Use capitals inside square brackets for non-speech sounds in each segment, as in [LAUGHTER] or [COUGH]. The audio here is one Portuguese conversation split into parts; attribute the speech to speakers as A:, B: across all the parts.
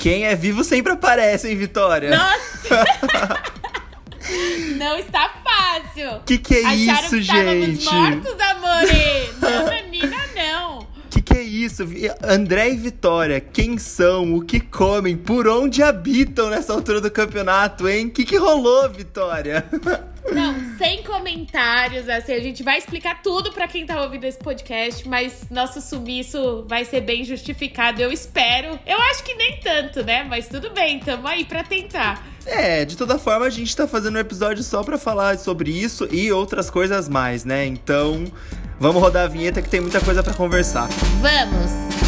A: Quem é vivo sempre aparece, hein, Vitória?
B: Nossa! [LAUGHS] Não está fácil.
A: Que que é
B: Acharam
A: isso,
B: que
A: gente?
B: mortos, amore. Não, menina, não.
A: Que que é isso? André e Vitória, quem são? O que comem? Por onde habitam nessa altura do campeonato, hein? Que que rolou, Vitória? [LAUGHS]
B: Não, sem comentários, assim, a gente vai explicar tudo pra quem tá ouvindo esse podcast, mas nosso sumiço vai ser bem justificado, eu espero. Eu acho que nem tanto, né? Mas tudo bem, tamo aí pra tentar.
A: É, de toda forma, a gente tá fazendo um episódio só pra falar sobre isso e outras coisas mais, né? Então, vamos rodar a vinheta que tem muita coisa pra conversar.
B: Vamos!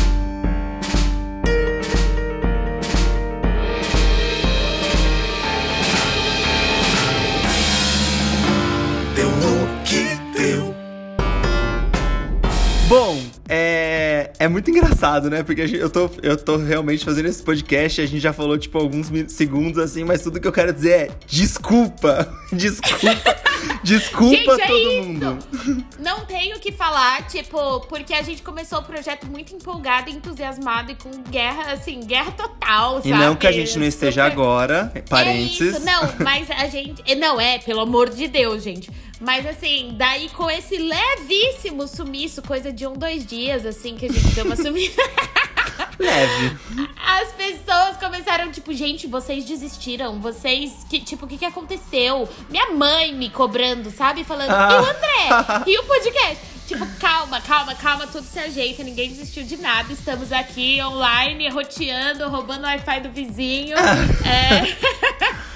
A: É, muito engraçado, né? Porque gente- eu, tô, eu tô realmente fazendo esse podcast a gente já falou, tipo, alguns segundos assim, mas tudo que eu quero dizer é desculpa. [LAUGHS] Desculpa. [LAUGHS] desculpa
B: Gente, é
A: todo
B: isso.
A: mundo. [LAUGHS]
B: Não tenho o que falar, tipo, porque a gente começou o projeto muito empolgado, entusiasmado e com guerra, assim, guerra total,
A: E
B: sabe?
A: não que a gente não esteja
B: Super-
A: agora, parênteses.
B: É isso, não, mas a gente. Não, é, pelo amor de Deus, gente. Mas assim, daí com esse levíssimo sumiço, coisa de um, dois dias, assim, que a gente deu uma sumida. [LAUGHS]
A: Leve.
B: As pessoas começaram, tipo, gente, vocês desistiram. Vocês. Que, tipo, o que, que aconteceu? Minha mãe me cobrando, sabe? Falando, e o André? E o podcast? Tipo, calma, calma, calma, tudo se ajeita, ninguém desistiu de nada. Estamos aqui online, roteando, roubando o Wi-Fi do vizinho. [LAUGHS] é. [LAUGHS]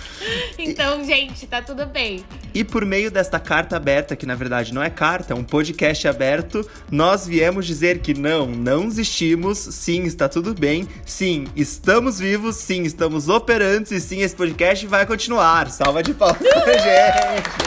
B: Então, gente, tá tudo bem.
A: E por meio desta carta aberta, que na verdade não é carta, é um podcast aberto, nós viemos dizer que não, não desistimos, sim, está tudo bem, sim, estamos vivos, sim, estamos operantes e sim, esse podcast vai continuar. Salva de palmas pra [LAUGHS] gente!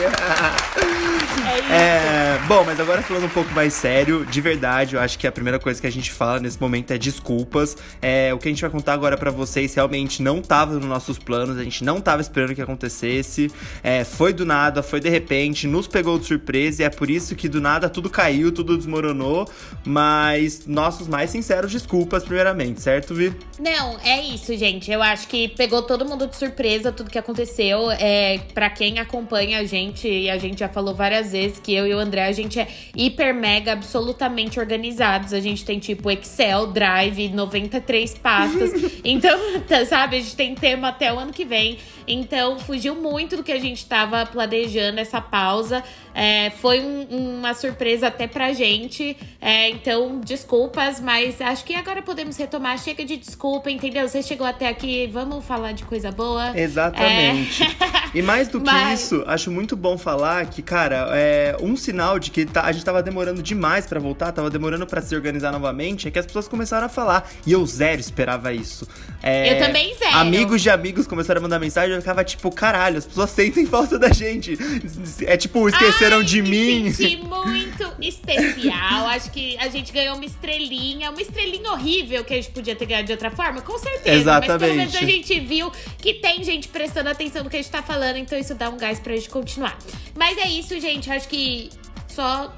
B: É.
A: É, bom, mas agora falando um pouco mais sério, de verdade, eu acho que a primeira coisa que a gente fala nesse momento é desculpas. É, o que a gente vai contar agora pra vocês realmente não tava nos nossos planos, a gente não tava esperando que acontecesse. É, foi do nada, foi de repente, nos pegou de surpresa e é por isso que do nada tudo caiu, tudo desmoronou. Mas nossos mais sinceros desculpas, primeiramente, certo, Vi?
B: Não, é isso, gente. Eu acho que pegou todo mundo de surpresa tudo que aconteceu. É, para quem acompanha a gente, e a gente já falou várias vezes que eu e o André, a gente é hiper, mega, absolutamente organizados. A gente tem tipo Excel, Drive, 93 pastas. [LAUGHS] então, [LAUGHS] tá, sabe, a gente tem tema até o ano que vem. Então, fugiu muito do que a gente tava planejando essa pausa. É, foi um- uma surpresa até pra gente. É, então, desculpas, mas acho que agora podemos retomar. Chega de desculpa, entendeu? Você chegou até aqui, vamos falar de coisa boa.
A: Exatamente. [LAUGHS] E mais do que
B: Mas-
A: isso, acho muito bom falar que, cara, é um sinal de que tá- a gente tava demorando demais pra voltar, tava demorando pra se organizar novamente, é que as pessoas começaram a falar. E eu zero esperava isso. É,
B: Eu também zero.
A: Amigos de amigos começaram a mandar mensagem, eu ficava tipo, caralho, as pessoas sentem falta da gente. É tipo, esqueceram
B: Ai,
A: de
B: me
A: mim.
B: senti muito especial. Acho que a gente ganhou uma estrelinha, uma estrelinha horrível que a gente podia ter ganhado de outra forma, com certeza. Mas pelo menos a
A: Exatamente.
B: gente viu que tem gente prestando atenção no que a gente tá falando, então isso dá um gás pra gente continuar. Mas é isso, gente. Acho que só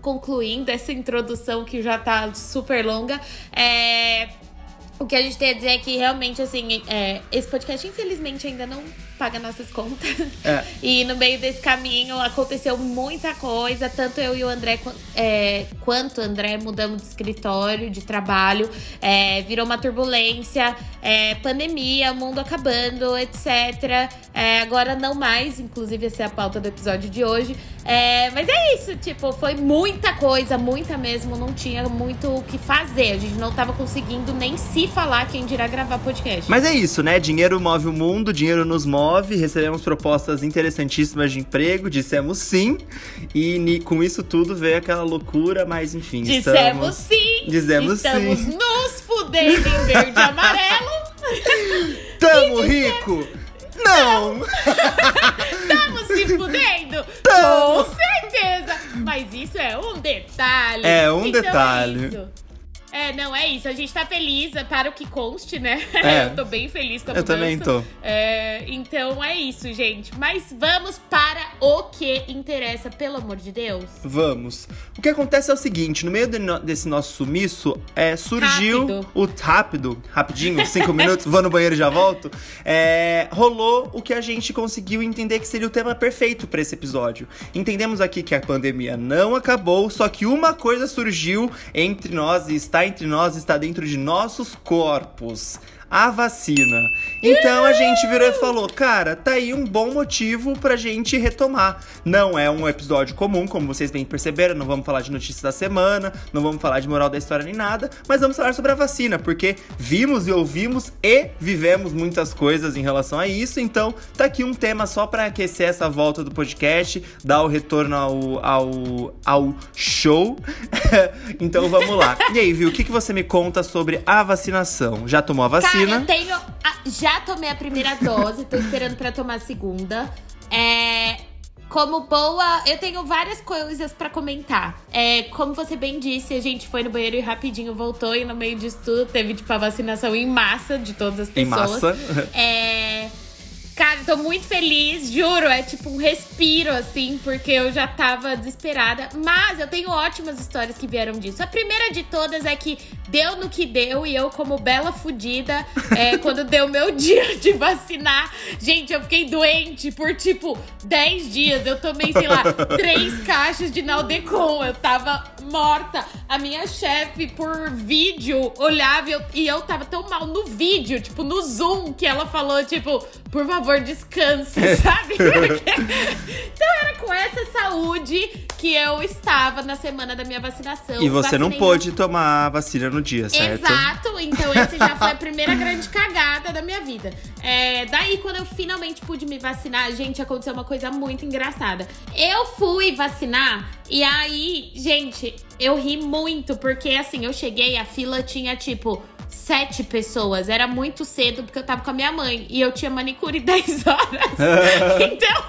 B: concluindo essa introdução que já tá super longa, é. O que a gente tem a dizer é que realmente, assim, é, esse podcast, infelizmente, ainda não paga nossas contas.
A: É. [LAUGHS]
B: E no meio desse caminho aconteceu muita coisa, tanto eu e o André, é, quanto o André, mudamos de escritório, de trabalho, é, virou uma turbulência, é, pandemia, mundo acabando, etc. É, agora não mais, inclusive essa é a pauta do episódio de hoje. Mas é isso, tipo, foi muita coisa, muita mesmo, não tinha muito o que fazer. A gente não tava conseguindo nem se falar quem dirá gravar podcast.
A: Mas é isso, né? Dinheiro move o mundo, dinheiro nos move. Recebemos propostas interessantíssimas de emprego, dissemos sim. E com isso tudo veio aquela loucura, mas enfim.
B: Dissemos
A: estamos...
B: sim!
A: Dizemos
B: Estamos
A: sim.
B: nos fudendo em verde e amarelo! [LAUGHS]
A: Tamo rico! Não!
B: Estamos [LAUGHS] se fudendo!
A: Tamo.
B: Com certeza! Mas isso é um detalhe!
A: É um
B: Então
A: detalhe.
B: É. É, não, é isso. A gente tá feliz, é para o que conste, né?
A: É. [LAUGHS]
B: Eu tô bem feliz com a
A: Eu
B: mudança.
A: também tô.
B: É, então é isso, gente. Mas vamos para o que interessa, pelo amor de Deus.
A: Vamos. O que acontece é o seguinte: no meio de no- desse nosso sumiço, é, surgiu
B: Rápido.
A: o rápido, rapidinho, cinco minutos, vou no banheiro e já volto. É, rolou o que a gente conseguiu entender que seria o tema perfeito pra esse episódio. Entendemos aqui que a pandemia não acabou, só que uma coisa surgiu entre nós e está entre nós, está dentro de nossos corpos. A vacina. Então a gente virou e falou: cara, tá aí um bom motivo pra gente retomar. Não é um episódio comum, como vocês bem perceberam, não vamos falar de notícias da semana, não vamos falar de moral da história nem nada, mas vamos falar sobre a vacina, porque vimos e ouvimos e vivemos muitas coisas em relação a isso. Então tá aqui um tema só pra aquecer essa volta do podcast, dar o retorno ao, ao, ao show. [LAUGHS] então vamos lá. E aí, viu, o que, que você me conta sobre a vacinação? Já tomou a vacina?
B: Cara, eu tenho. a- já tomei a primeira dose, tô esperando pra tomar a segunda. É. Como boa, eu tenho várias coisas pra comentar. É, como você bem disse, a gente foi no banheiro e rapidinho voltou, e no meio disso tudo teve, tipo, a vacinação em massa de todas as
A: Em
B: pessoas.
A: massa.
B: É. Cara, tô muito feliz, juro. É tipo um respiro, assim, porque eu já tava desesperada. Mas eu tenho ótimas histórias que vieram disso. A primeira de todas é que deu no que deu, e eu, como bela fudida, é, [LAUGHS] quando deu meu dia de vacinar, gente, eu fiquei doente por tipo 10 dias. Eu tomei, sei lá, três [LAUGHS] caixas de Naldecon. Eu tava morta. A minha chefe, por vídeo, olhava e eu, e eu tava tão mal no vídeo, tipo, no Zoom, que ela falou, tipo, por favor, descanse, sabe? [LAUGHS] então era com essa saúde que eu estava na semana da minha vacinação.
A: E você não pôde tomar a vacina no dia, certo?
B: Exato, então esse já foi a [LAUGHS] primeira grande cagada da minha vida. É, daí, quando eu finalmente pude me vacinar, gente, aconteceu uma coisa muito engraçada. Eu fui vacinar e aí, gente, eu ri muito, porque assim, eu cheguei, a fila tinha tipo. Sete pessoas, era muito cedo porque eu tava com a minha mãe e eu tinha manicure [LAUGHS] 10 horas. [LAUGHS] então,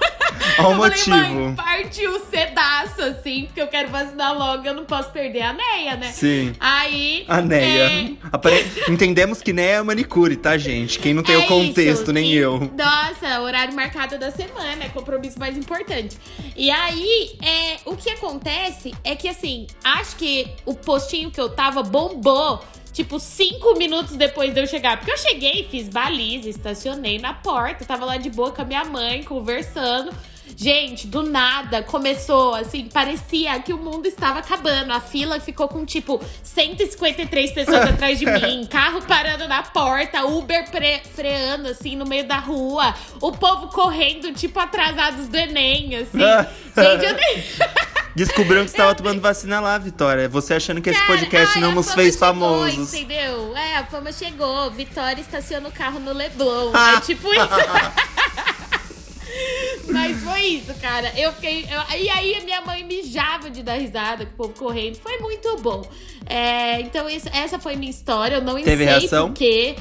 A: Ó o
B: eu falei,
A: motivo.
B: mãe, partiu cedaço, assim, porque eu quero vacinar logo, eu não posso perder a Neia, né?
A: Sim.
B: Aí.
A: A Neia.
B: é,
A: Apare- Entendemos que Neia é manicure, tá, gente? Quem não tem
B: é
A: o contexto,
B: isso,
A: nem
B: que-
A: eu.
B: Nossa, horário marcado da semana, é compromisso mais importante. E aí, é, o que acontece é que, assim, acho que o postinho que eu tava bombou. Tipo, cinco minutos depois de eu chegar. Porque eu cheguei, fiz baliza, estacionei na porta, tava lá de boa com a minha mãe, conversando. Gente, do nada começou assim, parecia que o mundo estava acabando. A fila ficou com tipo 153 pessoas [LAUGHS] atrás de mim, carro parando na porta, Uber freando assim no meio da rua, o povo correndo tipo atrasados do Enem, assim. [LAUGHS] Gente, eu nem [LAUGHS]
A: Descobriram que você tava tomando vacina lá, Vitória. Você achando que esse podcast
B: ai,
A: não nos fez
B: chegou,
A: famosos.
B: Entendeu? É, a fama chegou. Vitória estaciona o carro no Leblon.
A: Ah.
B: é tipo isso. [LAUGHS] Mas foi isso, cara. Eu fiquei. eu- e aí a minha mãe mijava de dar risada com o povo correndo. Foi muito bom. É, então, essa foi minha história. Eu não
A: Teve
B: sei
A: reação?
B: porque.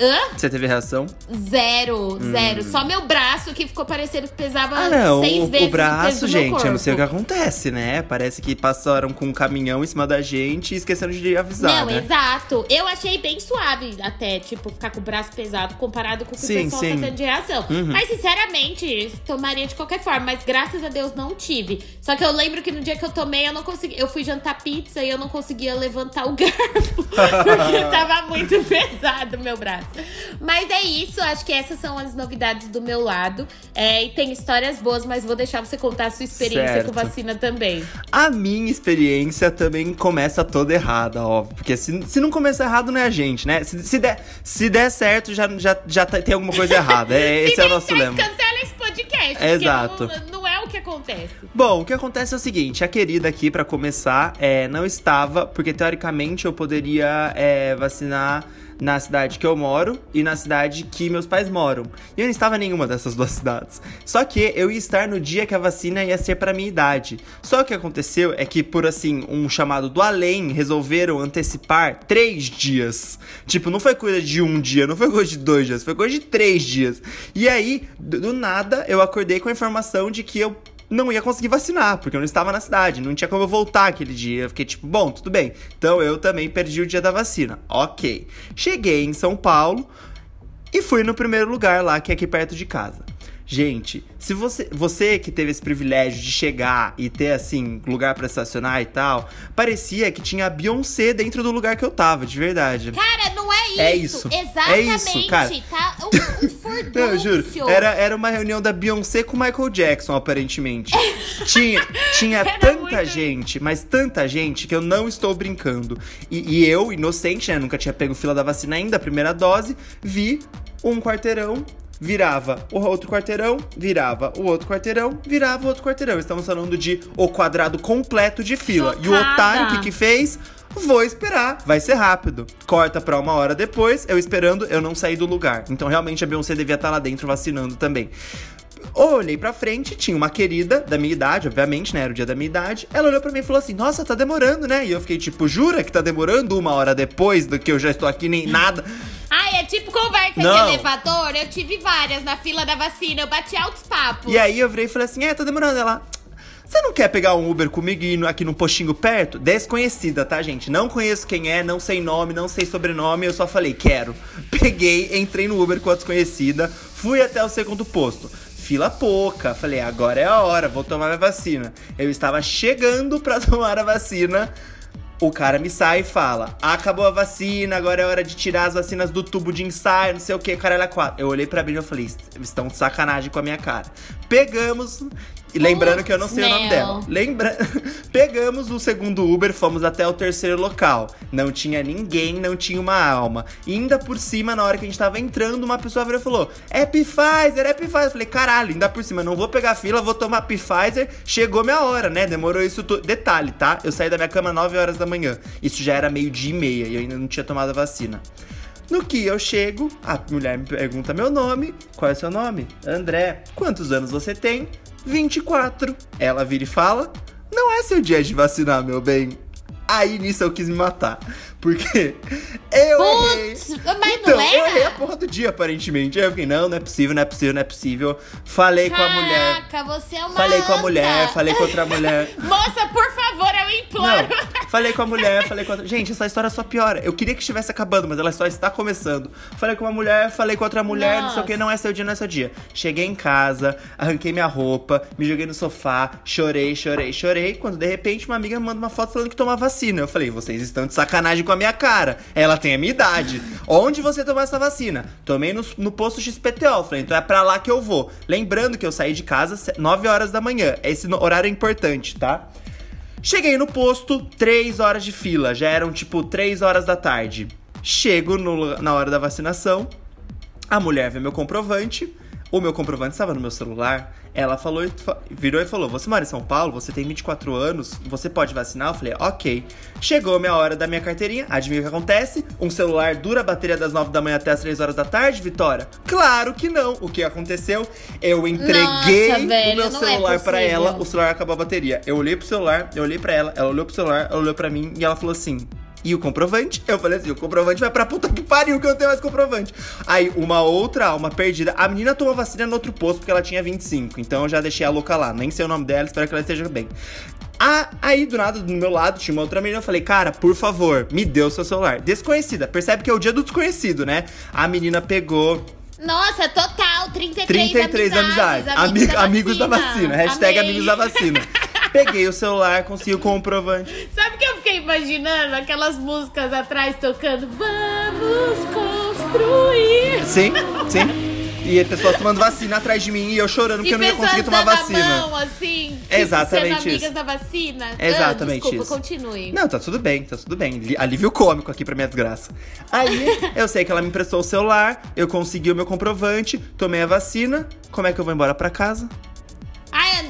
B: Hã?
A: Você teve reação?
B: Zero, zero. Só meu braço que ficou parecendo que pesava
A: Hum. Ah, não.
B: seis
A: O,
B: vezes
A: o braço, gente, eu não sei o que acontece, né? Parece que passaram com um caminhão em cima da gente e esqueceram de avisar,
B: Não,
A: né?
B: exato. Eu achei bem suave até, tipo, ficar com o braço pesado comparado com o que
A: Sim,
B: o pessoal
A: sim.
B: tá tendo de reação.
A: Uhum.
B: Mas, sinceramente, tomaria de qualquer forma. Mas, graças a Deus, não tive. Só que eu lembro que no dia que eu tomei, eu não consegui... Eu fui jantar pizza e eu não conseguia levantar o [LAUGHS] garfo. porque tava muito pesado o meu braço. [LAUGHS] Mas é isso. Acho que essas são as novidades do meu lado. É, e tem histórias boas, mas vou deixar você contar a sua experiência
A: Certo.
B: com vacina também.
A: A minha experiência também começa toda errada, óbvio. Porque se, se não começar errado, não é a gente, né? Se, se, der, se der certo, já, já, já tá- tem alguma coisa errada. É, [LAUGHS]
B: Se
A: esse é o nosso
B: certo,
A: lema.
B: Cancela esse podcast.
A: Exato.
B: Não, não é o que acontece.
A: Bom, o que acontece é o seguinte, a querida aqui, pra começar, é, não estava, porque teoricamente eu poderia é, vacinar na cidade que eu moro e na cidade que meus pais moram. E eu não estava em nenhuma dessas duas cidades. Só que eu ia estar no dia que a vacina ia ser pra minha idade. Só que o que aconteceu é que, por assim, um chamado do além, resolveram antecipar três dias. Tipo, não foi coisa de um dia, não foi coisa de dois dias, foi coisa de três dias. E aí, do nada, eu acordei com a informação de que eu não ia conseguir vacinar, porque eu não estava na cidade, não tinha como eu voltar aquele dia. Eu fiquei tipo, bom, tudo bem. Então eu também perdi o dia da vacina. Ok. Cheguei em São Paulo e fui no primeiro lugar lá, que é aqui perto de casa. Gente, se você, você que teve esse privilégio de chegar e ter assim lugar pra estacionar e tal, parecia que tinha a Beyoncé dentro do lugar que eu tava, de verdade.
B: Cara, não é isso.
A: É isso.
B: Exatamente.
A: É isso, cara.
B: Tá um, um. [LAUGHS]
A: Não, eu juro. Era, era uma reunião da Beyoncé com o Michael Jackson, aparentemente. [LAUGHS] tinha tinha
B: Era
A: tanta
B: muito
A: gente, mas tanta gente que eu não estou brincando. E, e eu, inocente, né? Nunca tinha pego fila da vacina ainda, a primeira dose, vi um quarteirão. Virava o outro quarteirão, virava o outro quarteirão, virava o outro quarteirão. Estamos falando de o quadrado completo de fila. E o
B: Chocada.
A: otário, o que, que fez? Vou esperar, vai ser rápido. Corta pra uma hora depois, eu esperando, eu não saí do lugar. Então realmente a Beyoncé devia estar lá dentro vacinando também. Olhei pra frente, tinha uma querida da minha idade, obviamente, né? Era o dia da minha idade. Ela olhou pra mim e falou assim: Nossa, tá demorando, né? E eu fiquei tipo, jura que tá demorando uma hora depois do que eu já estou aqui, nem nada.
B: Ai, é tipo conversa
A: Não.
B: de elevador. Eu tive várias na fila da vacina. Eu bati altos papos.
A: E aí eu virei e falei assim: É, tá demorando. Ela. Você não quer pegar um Uber comigo e ir aqui num postinho perto? Desconhecida, tá, gente? Não conheço quem é, não sei nome, não sei sobrenome, eu só falei, quero. [LAUGHS] Peguei, entrei no Uber com a desconhecida, fui até o segundo posto. Fila pouca, falei, agora é a hora, vou tomar minha vacina. Eu estava chegando pra [LAUGHS] tomar a vacina. O cara me sai e fala: acabou a vacina, agora é hora de tirar as vacinas do tubo de ensaio, não sei o que, caralho, a quatro. Eu olhei pra mim e falei: estão de sacanagem com a minha cara. Pegamos. E lembrando que eu não sei o nome dela. Lembra... [LAUGHS] Pegamos o segundo Uber, fomos até o terceiro local. Não tinha ninguém, não tinha uma alma. E ainda por cima, na hora que a gente tava entrando, uma pessoa virou e falou: É Pfizer, é Pfizer. Eu falei: caralho, ainda por cima, não vou pegar fila, vou tomar Pfizer. Chegou minha hora, né? Demorou isso tudo. Detalhe, tá? Eu saí da minha cama 9 horas da manhã. Isso já era meio-dia e meia e eu ainda não tinha tomado a vacina. No que eu chego, a mulher me pergunta meu nome. Qual é seu nome? André. Quantos anos você tem? 24. Ela vira e fala: Não é seu dia de vacinar, meu bem. Aí nisso eu quis me matar. Porque eu errei.
B: Putz, mas
A: Então,
B: não
A: eu errei a
B: era?
A: porra do dia, aparentemente. Aí eu fiquei, não, não é possível, não é possível, não é possível. Falei com a mulher.
B: Caraca, você é uma
A: Falei com a
B: anta.
A: mulher, falei com outra mulher. [LAUGHS]
B: Moça, por favor, eu imploro.
A: Não, falei com a mulher, falei com outra. Gente, essa história só piora. Eu queria que estivesse acabando, mas ela só está começando. Falei com uma mulher, falei com outra mulher, não sei o que,
B: Nossa.
A: não é seu dia, não é seu dia. Cheguei em casa, arranquei minha roupa, me joguei no sofá, chorei, chorei, chorei. Quando de repente uma amiga me manda uma foto falando que toma vacina. Eu falei, vocês estão de sacanagem com a minha cara. Ela tem a minha idade. Onde você tomou essa vacina? Tomei no, no posto XPTO. Falei, então é pra lá que eu vou. Lembrando que eu saí de casa 9 horas da manhã. Esse horário é importante, tá? Cheguei no posto, 3 horas de fila. Já eram tipo 3 horas da tarde. Chego no- na hora da vacinação. A mulher vê meu comprovante. O meu comprovante estava no meu celular. Ela falou, fa- virou e falou: Você mora em São Paulo? Você tem 24 anos? Você pode vacinar? Eu falei: Ok. Chegou a minha hora da minha carteirinha. Adivinha o que acontece? Um celular dura a bateria das 9 da manhã até as 3 horas da tarde, Vitória? Claro que não. O que aconteceu? Eu entreguei
B: Nossa, velho,
A: o meu
B: é
A: celular pra
B: possível.
A: ela. O celular acabou a bateria. Eu olhei pro celular, eu olhei pra ela, ela olhou pro celular, ela olhou pra mim e ela falou assim. E o comprovante? Eu falei assim: o comprovante vai pra puta que pariu que eu não tenho mais comprovante. Aí, uma outra alma perdida. A menina tomou vacina no outro posto porque ela tinha 25. Então eu já deixei a louca lá. Nem sei o nome dela, espero que ela esteja bem. Ah, aí, do nada, do meu lado, tinha uma outra menina. Eu falei, cara, por favor, me dê o seu celular. Desconhecida. Percebe que é o dia do desconhecido, né? A menina pegou,
B: Nossa, total, 33,
A: 33 amizades.
B: amizades.
A: Ami- amigos da vacina. Hashtag
B: Amei.
A: amigos da vacina. [LAUGHS] Peguei o celular, consegui o comprovante.
B: Sabe o que eu fiquei imaginando? Aquelas músicas atrás tocando Vamos construir.
A: Sim, sim. E pessoas tomando vacina atrás de mim e eu chorando porque
B: e
A: eu não ia conseguir tomar vacina.
B: mão, assim, tipo,
A: Exatamente
B: sendo amigas
A: isso.
B: da vacina.
A: Exatamente
B: ah, desculpa,
A: isso.
B: continue.
A: Não, tá tudo bem, tá tudo bem. Alívio cômico aqui pra minha desgraça. Aí, eu sei que ela me emprestou o celular, eu consegui o meu comprovante, tomei a vacina. Como é que eu vou embora pra casa?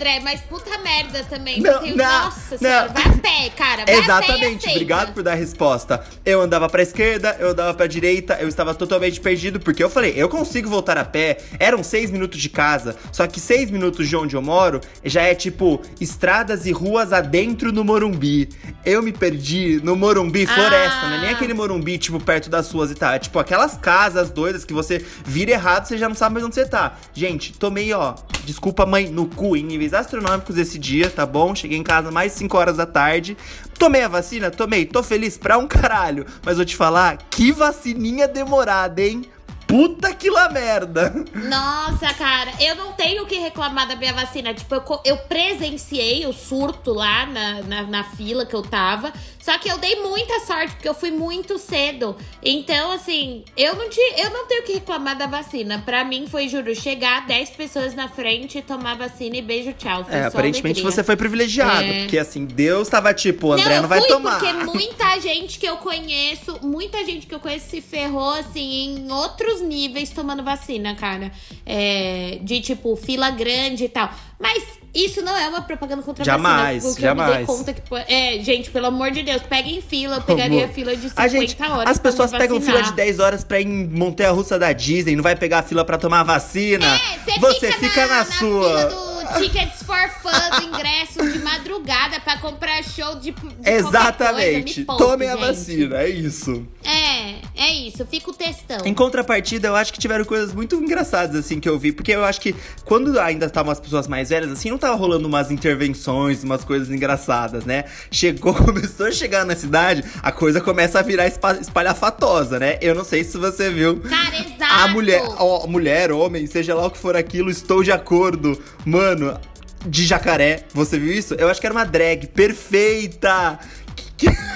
B: André, mas puta merda também.
A: Não,
B: tenho-
A: não,
B: Nossa senhora,
A: não.
B: vai a pé, cara. Vai pé
A: Exatamente,
B: aceita.
A: obrigado por dar a resposta. Eu andava pra esquerda, eu andava pra direita, eu estava totalmente perdido, porque eu falei, eu consigo voltar a pé. Eram seis minutos de casa, só que seis minutos de onde eu moro já é tipo estradas e ruas adentro no Morumbi. Eu me perdi no Morumbi Floresta, não é nem
B: Ah.
A: aquele Morumbi, tipo, perto das ruas e tal. É tipo aquelas casas doidas que você vira errado, você já não sabe mais onde você tá. Gente, tomei, ó, desculpa, mãe, no cu, em níveis astronômicos esse dia, tá bom? Cheguei em casa mais 5 horas da tarde. Tomei a vacina? Tomei. Tô feliz pra um caralho. Mas vou te falar, que vacininha demorada, hein? Puta que lá merda!
B: Nossa, cara, eu não tenho o que reclamar da minha vacina. Tipo, eu, eu presenciei o surto lá na, na, na fila que eu tava. Só que eu dei muita sorte, porque eu fui muito cedo. Então, assim, eu não, te, eu não tenho o que reclamar da vacina. Pra mim, foi, juro, chegar 10 pessoas na frente, tomar vacina e beijo, tchau. Foi
A: É, aparentemente
B: alegria.
A: você foi privilegiado.
B: É.
A: Porque assim, Deus tava tipo, o André não,
B: eu
A: vai
B: fui
A: tomar.
B: porque muita gente que eu conheço, muita gente que eu conheço se ferrou, assim, em outros níveis tomando vacina, cara. É, de, tipo, fila grande e tal. Mas isso não é uma propaganda contra a
A: Jamais,
B: vacina.
A: Jamais.
B: conta que... pô, É, gente, pelo amor de Deus, peguem fila. Eu pegaria
A: Amor.
B: fila de 50
A: A gente,
B: horas
A: as pessoas pegam fila de 10 horas pra ir em Montanha Russa da Disney, não vai pegar a fila pra tomar vacina.
B: É,
A: você fica, na, sua.
B: fila do Tickets for Fun, do ingresso de madrugada pra comprar show de, de
A: Exatamente.
B: poupe,
A: Tomem a
B: gente.
A: vacina, é isso.
B: É, é isso. Fica o textão.
A: Em contrapartida, eu acho que tiveram coisas muito engraçadas, assim, que eu vi. Porque eu acho que quando ainda estavam as pessoas mais velhas, assim, não tava rolando umas intervenções, umas coisas engraçadas, né? Chegou, [LAUGHS] começou a chegar na cidade, a coisa começa a virar espa- espalhafatosa, né? Eu não sei se você viu.
B: Cara, exato.
A: A mulher, ó, mulher, homem, seja lá o que for aquilo, estou de acordo. Mano, de jacaré, você viu isso? Eu acho que era uma drag perfeita.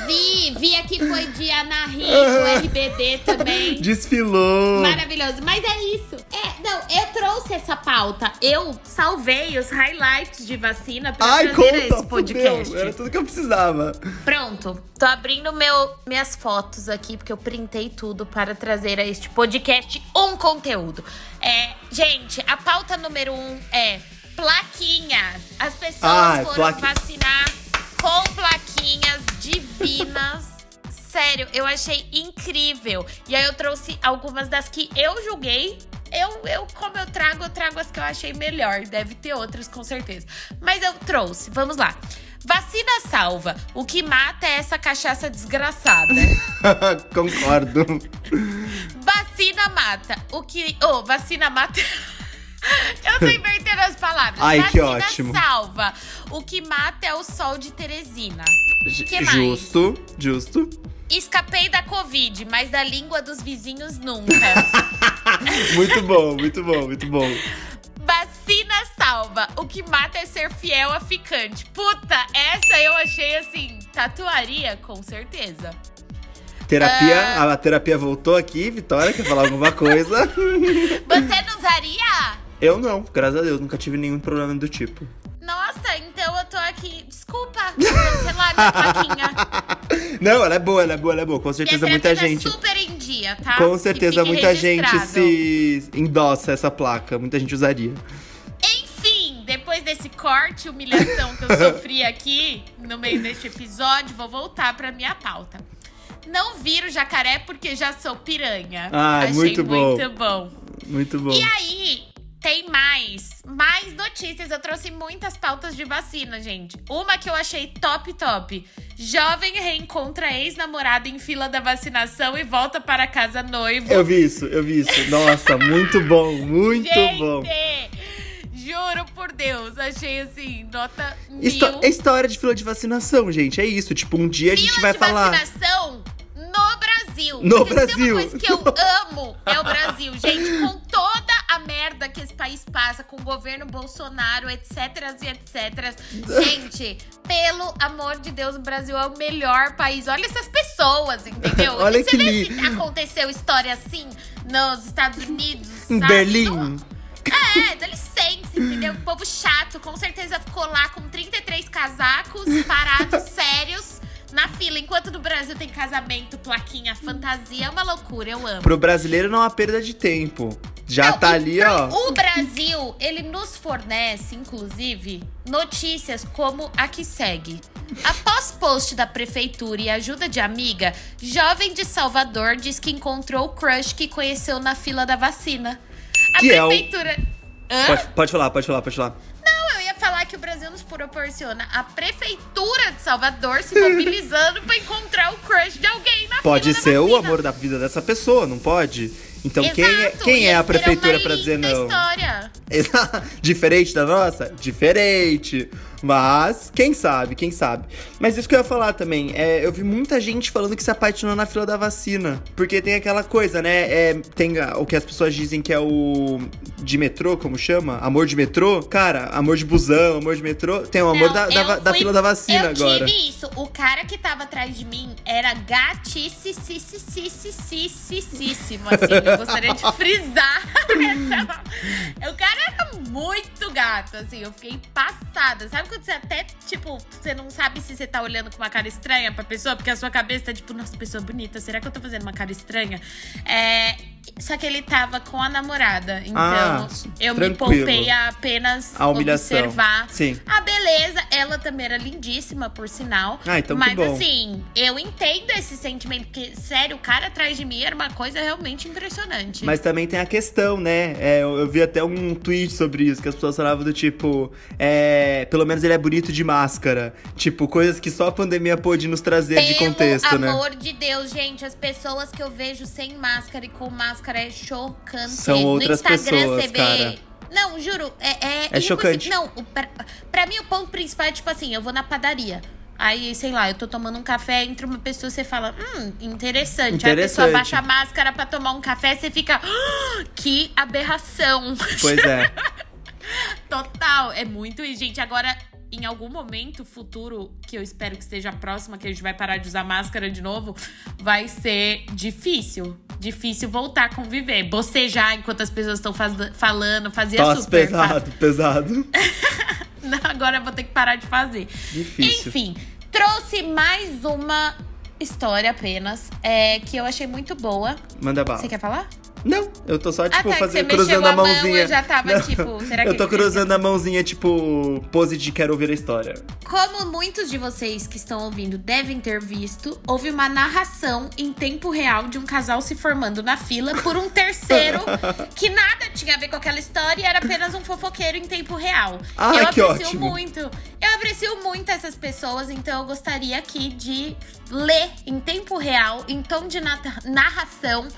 B: Vi, vi aqui foi de Ana Rico, RBD também. [LAUGHS]
A: Desfilou.
B: Maravilhoso. Mas é isso. É, não, eu trouxe essa pauta. Eu salvei os highlights de vacina pra
A: Ai,
B: trazer
A: conta,
B: esse podcast.
A: fudeu. Era tudo que eu precisava.
B: Pronto. Tô abrindo meu, minhas fotos aqui, porque eu printei tudo para trazer a este podcast um conteúdo. É, gente, a pauta número um é plaquinhas. As pessoas
A: Ai,
B: foram vacinar com plaquinhas divinas. [LAUGHS] Sério, eu achei incrível. E aí eu trouxe algumas das que eu julguei. Eu, eu, como eu trago, eu trago as que eu achei melhor. Deve ter outras, com certeza. Mas eu trouxe. Vamos lá. Vacina salva. O que mata é essa cachaça desgraçada. [LAUGHS]
A: Concordo.
B: Vacina mata. O que. Ô, vacina mata. [LAUGHS] [LAUGHS] Eu tô invertendo as palavras.
A: Ai, que
B: Vacina
A: ótimo.
B: salva. O que mata é o sol de Teresina. Que mais?
A: Justo, justo.
B: Escapei da Covid, mas da língua dos vizinhos nunca. [LAUGHS]
A: Muito bom, muito bom, muito bom.
B: Vacina salva. O que mata é ser fiel a ficante. Puta, essa eu achei assim. Tatuaria, com certeza.
A: Terapia,
B: Ah.
A: a terapia voltou aqui, Vitória, quer falar alguma coisa? [LAUGHS]
B: Você não usaria?
A: Eu não, graças a Deus, nunca tive nenhum problema do tipo.
B: Nossa, então eu tô aqui. Desculpa, cancelar minha plaquinha. [LAUGHS]
A: Não, ela é boa, ela é boa, ela é boa. Com
B: Minha
A: certeza muita
B: terapia
A: gente.
B: tá super em dia, tá?
A: Com certeza muita gente se endossa essa placa, muita gente usaria.
B: Enfim, depois desse corte, humilhação que eu [LAUGHS] sofri aqui no meio deste episódio, vou voltar pra minha pauta. Não viro jacaré porque já sou piranha.
A: Ai,
B: Achei
A: muito bom.
B: muito bom.
A: Muito bom.
B: E aí, tem mais. Mais notícias. Eu trouxe muitas pautas de vacina, gente. Uma que eu achei top, top. Jovem reencontra ex-namorado em fila da vacinação e volta para casa noivo.
A: Eu vi isso, eu vi isso. Nossa, muito bom, muito
B: gente,
A: bom.
B: Juro por Deus, achei assim, nota mil.
A: Histó- é história de fila de vacinação, gente. É isso. Tipo, um dia a gente
B: Fila
A: vai
B: de
A: falar.
B: vacinação no Brasil.
A: No
B: Porque
A: Brasil.
B: uma coisa que eu [LAUGHS] amo é o Brasil, gente. Com toda a merda que esse país passa, com o governo Bolsonaro, etc e etc. [LAUGHS] Gente, pelo amor de Deus, o Brasil é o melhor país. Olha essas pessoas, entendeu? [LAUGHS]
A: Olha
B: Você
A: que
B: vê
A: li-
B: se aconteceu história assim nos Estados Unidos,
A: Em
B: sabe?
A: Berlim.
B: Não- é, dá licença, entendeu? O povo chato, com certeza ficou lá com 33 casacos parados, [LAUGHS] sérios, na fila. Enquanto no Brasil tem casamento, plaquinha, fantasia, é uma loucura, eu amo.
A: Pro brasileiro não há perda de tempo. Já
B: Não,
A: tá ali, ó.
B: O Brasil, ele nos fornece, inclusive, notícias como a que segue. Após post da prefeitura e ajuda de amiga, jovem de Salvador diz que encontrou o crush que conheceu na fila da vacina. A
A: Que é o-
B: prefeitura.
A: Pode, pode falar, pode falar, pode falar.
B: Não, eu ia falar que o Brasil nos proporciona a prefeitura de Salvador se mobilizando [LAUGHS] pra encontrar o crush de alguém na
A: Pode ser o amor da vida dessa pessoa, não pode? Então quem é,
B: Exato,
A: quem é a
B: eles terão
A: prefeitura
B: uma
A: pra dizer não?
B: história. [LAUGHS]
A: Diferente da nossa? Diferente. Mas, quem sabe, quem sabe. Mas isso que eu ia falar também, é, eu vi muita gente falando que se apaixonou na fila da vacina. Porque tem aquela coisa, né? É, tem o que as pessoas dizem que é o de metrô, como chama? Amor de metrô. Cara, amor de busão, amor de metrô. Tem o amor
B: Não,
A: da, da,
B: eu
A: va- da
B: fui-
A: fila da vacina
B: eu
A: agora.
B: tive isso. O cara que tava atrás de mim era gaticicicicicicicicíssimo, assim. Eu gostaria de frisar. [LAUGHS] essa- o cara era muito gato, assim. Eu fiquei passada. Sabe quando você até, tipo, você não sabe se você tá olhando com uma cara estranha pra pessoa? Porque a sua cabeça tá tipo, nossa, pessoa bonita. Será que eu tô fazendo uma cara estranha? É... Só que ele tava com a namorada. Então,
A: Ah,
B: eu me
A: tranquilo.
B: poupei a apenas
A: A humilhação.
B: observar
A: Sim.
B: a beleza, ela também era lindíssima, por sinal.
A: Ah, então
B: Mas assim, eu entendo esse sentimento, porque, sério, o cara atrás de mim era uma coisa realmente impressionante.
A: Mas também tem a questão, né? É, eu, eu vi até um tweet sobre isso, que as pessoas falavam do tipo, é, pelo menos ele é bonito de máscara. Tipo, coisas que só a pandemia pôde nos trazer de
B: Pelo
A: contexto, né?
B: amor de Deus, gente, as pessoas que eu vejo sem máscara e com máscara é chocante.
A: São outras
B: no Instagram
A: pessoas,
B: você vê.
A: cara.
B: Não, juro, é. É,
A: É
B: impossível.
A: chocante.
B: Não, pra, pra mim o ponto principal é tipo assim: eu vou na padaria. Aí, sei lá, eu tô tomando um café, entra uma pessoa, você fala, hum, interessante. Aí a
A: Interessante.
B: pessoa baixa a máscara pra tomar um café, você fica, "Ah, que aberração.
A: Pois é. [LAUGHS]
B: Total, é muito isso, gente. Agora, em algum momento futuro, que eu espero que esteja próximo, que a gente vai parar de usar máscara de novo, vai ser difícil. Difícil voltar a conviver. Bocejar enquanto as pessoas estão faz- falando, fazia super.
A: pesado, pesado. [LAUGHS]
B: Não, agora eu vou ter que parar de fazer.
A: Difícil.
B: Enfim, trouxe mais uma história apenas, é, que eu achei muito boa.
A: Manda bala.
B: Você quer falar?
A: Não, eu tô só, tipo,
B: Ah, tá, que
A: fazendo,
B: você mexeu
A: cruzando a
B: a mão,
A: mãozinha.
B: eu já tava,
A: Não,
B: tipo, [LAUGHS] será que
A: Eu tô cruzando a mãozinha, tipo, pose de quero ouvir a história.
B: Como muitos de vocês que estão ouvindo devem ter visto, houve uma narração em tempo real de um casal se formando na fila por um terceiro [LAUGHS] que nada tinha a ver com aquela história e era apenas um fofoqueiro em tempo real.
A: Ai,
B: eu
A: que
B: aprecio
A: ótimo.
B: muito. Eu aprecio muito essas pessoas, então eu gostaria aqui de ler em tempo real, em tom de narração,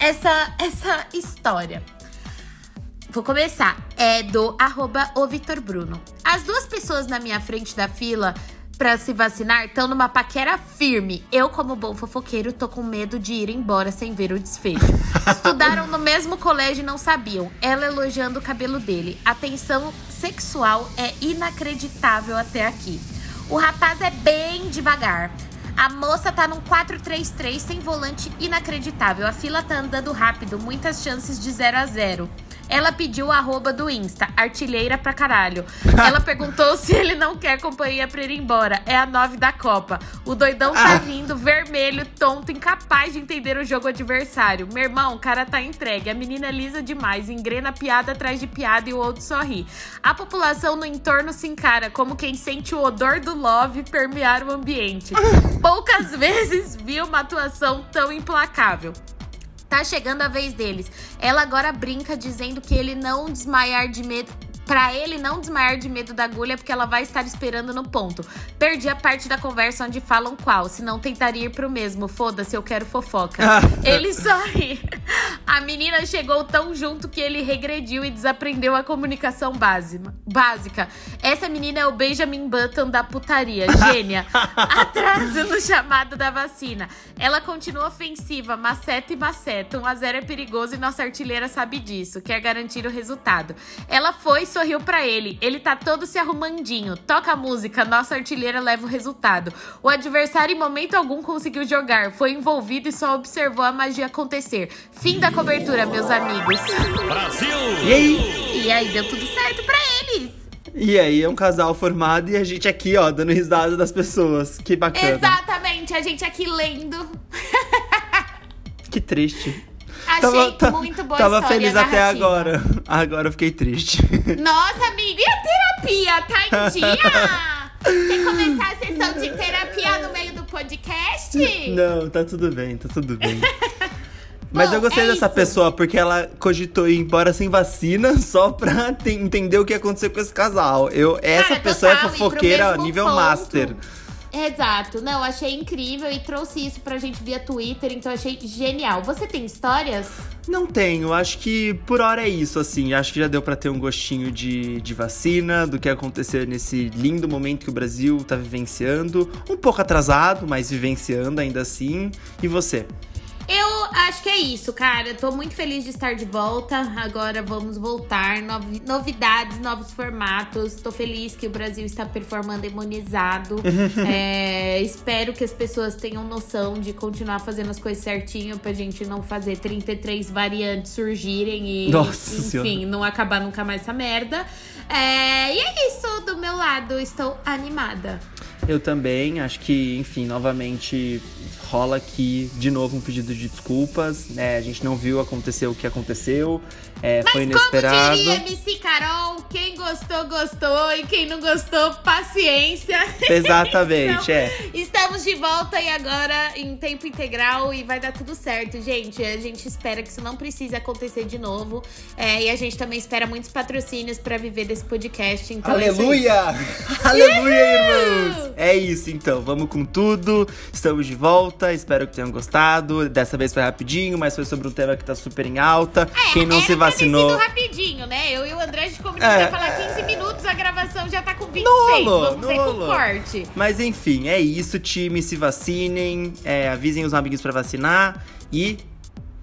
B: essa, essa história. Vou começar. É do arroba o Vitor Bruno. As duas pessoas na minha frente da fila pra se vacinar estão numa paquera firme. Eu, como bom fofoqueiro, tô com medo de ir embora sem ver o desfecho. [LAUGHS] Estudaram no mesmo colégio e não sabiam. Ela elogiando o cabelo dele. A tensão sexual é inacreditável até aqui. O rapaz é bem devagar. A moça tá num 433 sem volante inacreditável. A fila tá andando rápido, muitas chances de 0 a 0. Ela pediu o arroba do Insta, artilheira pra caralho. [LAUGHS] Ela perguntou se ele não quer companhia pra ir embora. É a 9 da Copa. O doidão tá vindo, vermelho, tonto, incapaz de entender o jogo adversário. Meu irmão, o cara tá entregue. A menina é lisa demais, engrena piada atrás de piada e o outro sorri. A população no entorno se encara como quem sente o odor do love permear o ambiente. [LAUGHS] Poucas vezes vi uma atuação tão implacável. Tá chegando a vez deles. Ela agora brinca dizendo que ele não desmaiar de medo. Pra ele não desmaiar de medo da agulha, porque ela vai estar esperando no ponto. Perdi a parte da conversa onde falam qual, senão tentaria ir pro mesmo. Foda-se, eu quero fofoca. ele sorri. A menina chegou tão junto que ele regrediu e desaprendeu a comunicação básica. básica. Essa menina é o Benjamin Button da putaria, [LAUGHS] gênia. Atraso no chamado da vacina. Ela continua ofensiva, maceta e maceta. 1 a 0 é perigoso e nossa artilheira sabe disso. Quer garantir o resultado. Ela foi sorriu pra ele. Ele tá todo se arrumandinho. Toca a música, nossa artilheira leva o resultado. O adversário em momento algum conseguiu jogar. Foi envolvido e só observou a magia acontecer. Fim da cobertura, meus amigos.
A: E aí?
B: E aí deu tudo certo pra eles.
A: E aí, é um casal formado e a gente aqui, ó, dando risada das pessoas. Que bacana.
B: Exatamente, a gente aqui lendo. [LAUGHS]
A: Que triste.
B: Achei
A: ta-
B: muito boa
A: Tava feliz até
B: narrativa.
A: agora. [LAUGHS] Agora eu fiquei triste.
B: Nossa, amiga, e a terapia? Tá em [LAUGHS] dia? Quer começar a sessão de terapia no meio do podcast?
A: Não, tá tudo bem, tá tudo bem. [LAUGHS] Mas
B: Bom,
A: eu gostei
B: é
A: dessa
B: isso.
A: pessoa porque ela cogitou ir embora sem vacina só pra te- entender o que ia acontecer com esse casal. Eu, essa
B: Cara,
A: pessoa
B: total,
A: é
B: ir pro
A: fofoqueira nível
B: ponto.
A: master.
B: Exato. Não, achei incrível e trouxe isso pra gente via Twitter, então achei genial. Você tem histórias?
A: Não tenho, acho que por hora é isso, assim. Acho que já deu pra ter um gostinho de, de vacina, do que aconteceu nesse lindo momento que o Brasil tá vivenciando. Um pouco atrasado, mas vivenciando ainda assim. E você?
B: Eu acho que é isso, cara. Tô muito feliz de estar de volta. Agora vamos voltar. Novi- novidades, novos formatos. Tô feliz que o Brasil está performando imunizado. [LAUGHS] É, espero que as pessoas tenham noção de continuar fazendo as coisas certinho pra gente não fazer 33 variantes surgirem e,
A: Nossa
B: enfim,
A: Senhora.
B: não acabar nunca mais essa merda. É, e é isso do meu lado. Estou animada.
A: Eu também, acho que, enfim, novamente rola aqui de novo um pedido de desculpas. né? a gente não viu acontecer o que aconteceu, é, foi inesperado.
B: Como diria MC Carol, quem gostou, gostou. E quem não gostou, paciência.
A: Exatamente, [LAUGHS]
B: Então,
A: é.
B: Estamos de volta e agora em tempo integral e vai dar tudo certo, gente. A gente espera que isso não precise acontecer de novo. É, e a gente também espera muitos patrocínios pra viver desse podcast. Então é isso aí.
A: Aleluia! [LAUGHS] Aleluia, irmãos! É isso então, vamos com tudo. Estamos de volta, espero que tenham gostado. Dessa vez foi rapidinho, mas foi sobre um tema que tá super em alta.
B: É,
A: Quem não se vacinou.
B: rapidinho, né? Eu e o André, a gente combinou
A: É.
B: falar 15 minutos, a gravação já tá com 26.
A: Não rolou,
B: Vamos
A: não
B: ver com corte.
A: Mas enfim, é isso, time. Se vacinem, é, avisem os amiguinhos pra vacinar e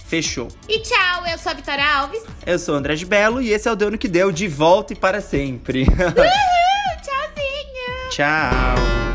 A: fechou.
B: E tchau, eu sou a Vitória Alves.
A: Eu sou o André de Belo e esse é o Deu no que Deu, de volta e para sempre.
B: Uhul, [LAUGHS] tchauzinho!
A: Tchau.